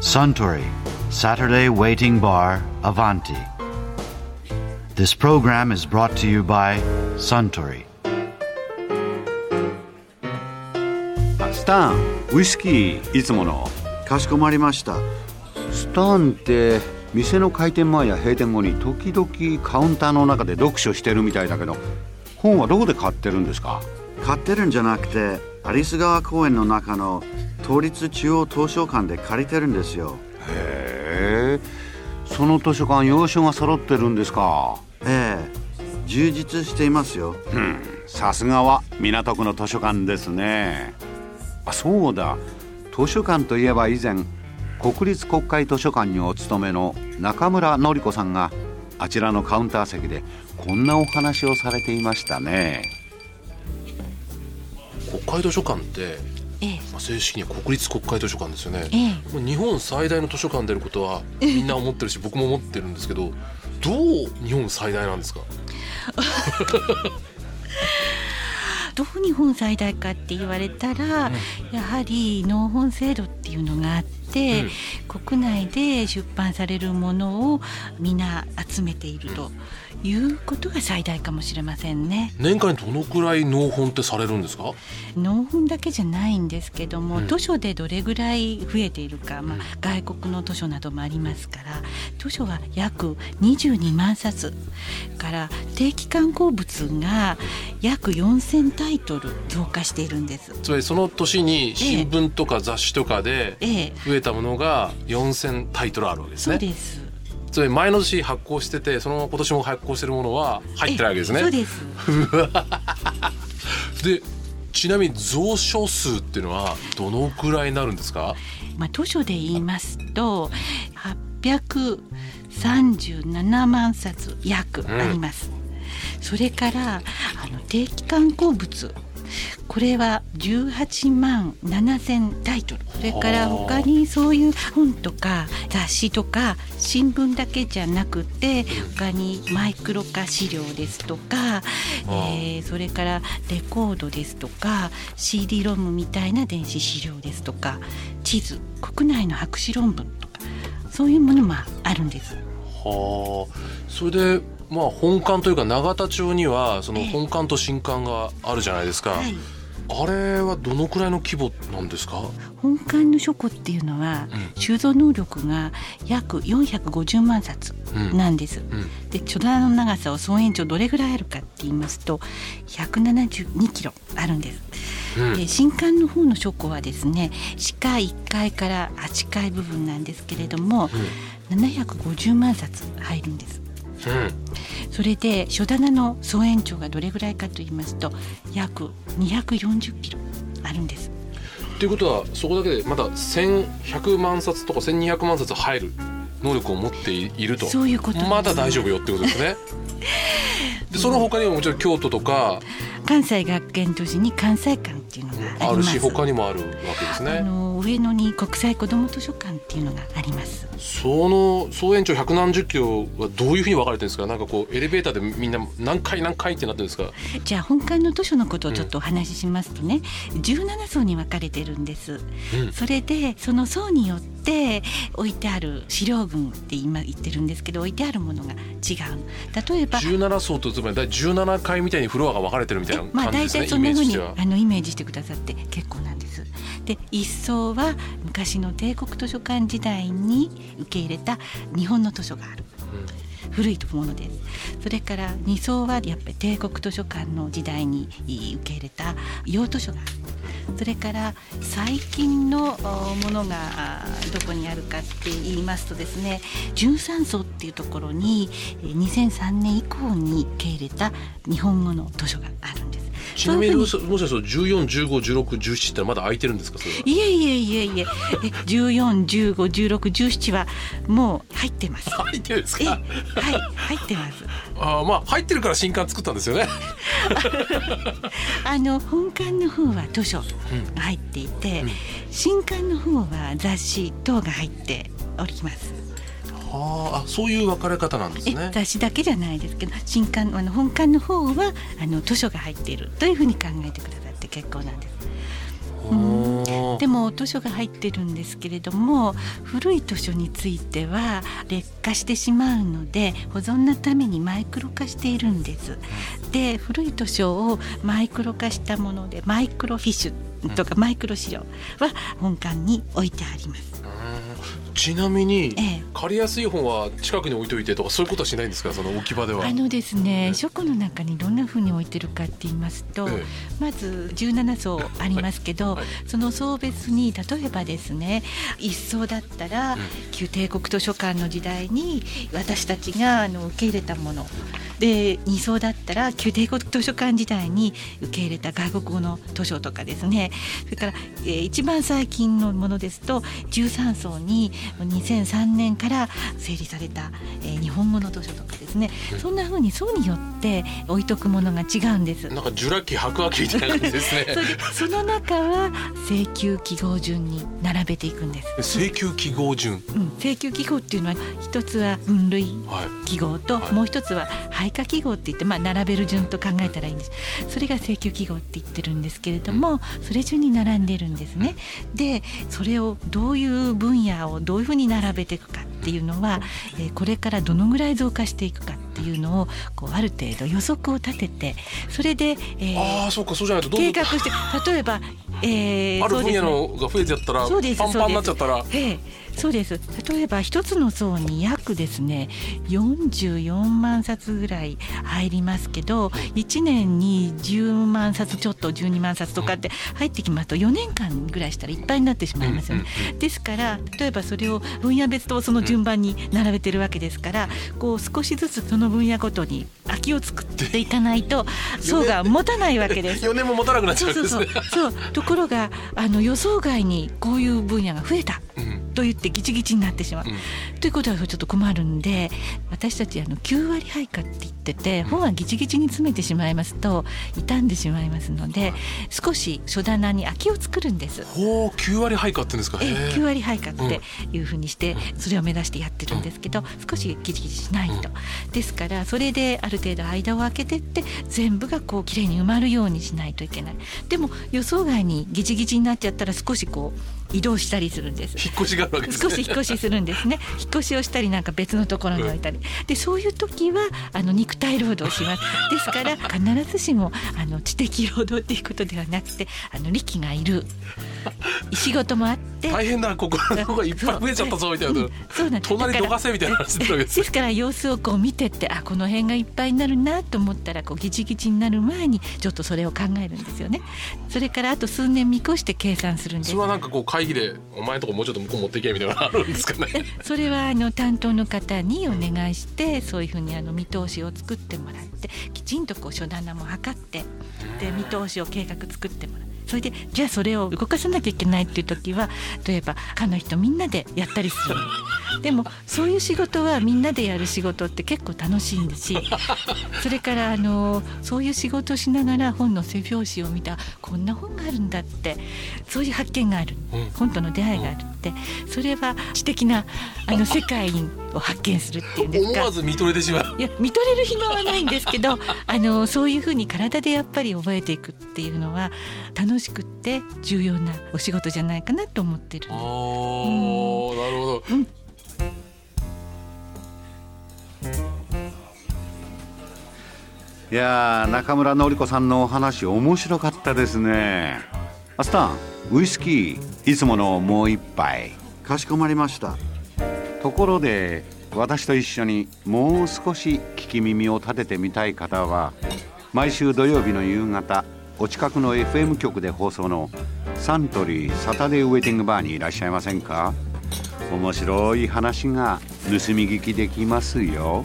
Suntory Saturday Waiting Bar Avanti. This program is brought to you by Suntory. スタンウイスキーいつものかしこまりました。スタンって店の開店前や閉店後に時々カウンターの中で読書してるみたいだけど本はどこで買ってるんですか買ってるんじゃなくて、アリス川公園の中の都立中央図書館で借りてるんですよ。へえ。その図書館洋書が揃ってるんですか。ええ、充実していますよ。うん。さすがは港区の図書館ですね。あそうだ。図書館といえば以前国立国会図書館にお勤めの中村典子さんがあちらのカウンター席でこんなお話をされていましたね国会図書館って、ええ。まあ、正式には国立国会図書館ですよね、ええ。日本最大の図書館であることはみんな思ってるし僕も思ってるんですけどどう日本最大なんですか？どう日本最大かって言われたら、やはり納本制度っていうのがあって、国内で出版されるものを皆集めているということが最大かもしれませんね。年間にどのくらい納本ってされるんですか？納本だけじゃないんですけども、うん。図書でどれぐらい増えているか、まあ、外国の図書などもありますから図書は約22万冊から定期刊行物が約4,000タイトル増加しているんです。つまりその年に新聞とか雑誌とかでええ増えたものが4,000タイトルあるわけですそうねです。つまり前の年発行しててその今年も発行してるものは入ってるわけですねえそうです。でちなみに蔵書数っていうのはどのくらいになるんですか？まあ図書で言いますと837万冊約あります。それからあの定期刊行物これは18万7,000タイトル。それから他にそういう本とか雑誌とか新聞だけじゃなくて他にマイクロ化資料ですとか、えーそれからレコードですとか CD ロムみたいな電子資料ですとか地図国内の博士論文とかそういうものもあるんです。はあ。それでまあ本館というか永田町にはその本館と新館があるじゃないですか、はい。あれはどのくらいの規模なんですか？本館の書庫っていうのは、収蔵能力が約450万冊なんです。うん。で書棚の長さを総延長どれぐらいあるかって言いますと172キロあるんです。うん。で新館の方の書庫はですね地下1階から8階部分なんですけれども、750万冊入るんです。うん。それで書棚の総延長がどれぐらいかと言いますと約240キロあるんです。っていうことはそこだけでまだ1100万冊とか1200万冊入る能力を持っていると。そういうことまだ大丈夫よってことですね。でその他にももちろん京都とか関西学研都市に関西館っていうのがある。し他にもあるわけですあねの上野に国際子ども図書館っていうのがあります。その総延長百何十キロはどういうふうに分かれてるんですか？なんかこうエレベーターでみんな何回何回ってなってるんですか？じゃあ本館の図書のことをちょっとお話ししますとね、17層に分かれてるんです。うん。それでその層によって置いてある資料群って今言ってるんですけど置いてあるものが違う。例えば。17層とつまり第17階みたいにフロアが分かれてるみたいなまあ大感じですね、体そんな風にイメージとしては。あのイメージしてくださって結構なんで一層は昔の帝国図書館時代に受け入れた日本の図書がある。古いもので。すそれから2層はやっぱり帝国図書館の時代にい受け入れた洋図書がある。それから最近のおものがあどこにあるかって言いますとですね13層っていうところにえー2003年以降に受け入れた日本語の図書があるんですちなみにもしそういうふうもしかすると14151617ってまだ空いてるんですか？いえいえいえいえ。え14151617はもう入ってます。入ってるんですえかはい入ってます。あーまあ入ってるから新刊作ったんですよね。あの本館の方は図書が入っていて、新館の方は雑誌等が入っております。はああそういう分かれ方なんですえね雑誌だけじゃないですけど新刊あの本館の方はあの図書が入っているというふうに考えてくださって結構なんです。ほでも図書が入ってるんですけれども古い図書については劣化してしまうので保存のためにマイクロ化しているんです。で古い図書をマイクロ化したものでマイクロフィッシュとかマイクロ資料は本館に置いてあります。ちなみに、借りやすい本は近くに置いといてとかそういうことはしないんですか？その置き場では。あのですね、書庫の中にどんなふうに置いてるかって言いますと、まず17層ありますけど、はい。はい、その層別に例えばですね一層だったら、旧帝国図書館の時代に私たちがあの受け入れたもの。で2層だったら旧帝国図書館時代に受け入れた外国語の図書とかですね。それから、えー、一番最近のものですと13層に2003年から整理された、えー、日本語の図書とかですね、うん、そんなふうに層によって置いとくものが違うんです。なんかジュラ紀白亜紀みたいな感じですね。そその中は請求記号順に並べていくんです。請求記号順、うん、請求記号っていうのは一つは分類記号と、はい、もう一つは配下記号って言って、まあ、並べる順と考えたらいいんです。それが請求記号って言ってるんですけれどもそれ順に並んでるんですね。でそれをどういう分野をどういうふうに並べていくかっていうのは、えー、これからどのぐらい増加していくかっていうのをこうある程度予測を立ててそれで、えー、あそうかそうじゃないと計画して例えば、えー、ある分野のが増えちゃったらパンパンになっちゃったら。えーそうです例えば一つの層に約ですね44万冊ぐらい入りますけど1年に10万冊ちょっと12万冊とかって入ってきますと4年間ぐらいしたらいっぱいになってしまいますよね。ですから例えばそれを分野別とその順番に並べてるわけですからこう少しずつその分野ごとに空きを作っていかないと層が持たないわけです。4年も持たなくなっちゃうんですね。そうそうそうところがあの予想外にこういう分野が増えた。と言ってギチギチになってしまう、うん、ということはちょっと困るんで私たちあの9割配下って言ってて本はギチギチに詰めてしまいますと傷んでしまいますので少し書棚に空きを作るんです。ほう9割配下って言うんですかえ9割配下っていうふうにしてそれを目指してやってるんですけど少しギチギチしないと。ですからそれである程度間を空けてって全部がこう綺麗に埋まるようにしないといけない。でも予想外にギチギチになっちゃったら少しこう移動したりするんです。引っ越しがあるわけです、ね、少し引っ越しするんですね。引っ越しをしたりなんか別のところに置いたり、でそういう時はあの肉体労働します。ですから必ずしもあの知的労働っていうことではなくてあの力がいる。仕事もあって大変なここのがいっぱい増えちゃったぞみたいな、うん、そうなん隣どかせみたいな話ですから様子をこう見てってあこの辺がいっぱいになるなと思ったらこうギチギチになる前にちょっとそれを考えるんですよね。それからあと数年見越して計算するんです。それはなんかこう会議でお前のとこもうちょっと向こう持っていけみたいなのあるんですかね。それはあの担当の方にお願いしてそういうふうにあの見通しを作ってもらってきちんとこう書棚も測ってで見通しを計画作ってもらうそれでじゃあそれを動かさなきゃいけないっていう時は例えば課の人みんなでやったりする。でもそういう仕事はみんなでやる仕事って結構楽しいんですし それからあのそういう仕事をしながら本の背表紙を見たこんな本があるんだってそういう発見がある、うん、本との出会いがあるってそれは知的なあの世界を発見するっていうんですか。思わず見とれてしまう。いや見とれる暇はないんですけど あのそういうふうに体でやっぱり覚えていくっていうのは楽しくって重要なお仕事じゃないかなと思ってる。あ、うん、なるほど、うん。いや中村典子さんのお話面白かったですねアスタンウイスキーいつものもう一杯。かしこまりました。ところで私と一緒にもう少し聞き耳を立ててみたい方は毎週土曜日の夕方お近くの FM 局で放送のサントリーサタデーウェイティングバーにいらっしゃいませんか？面白い話が盗み聞きできますよ。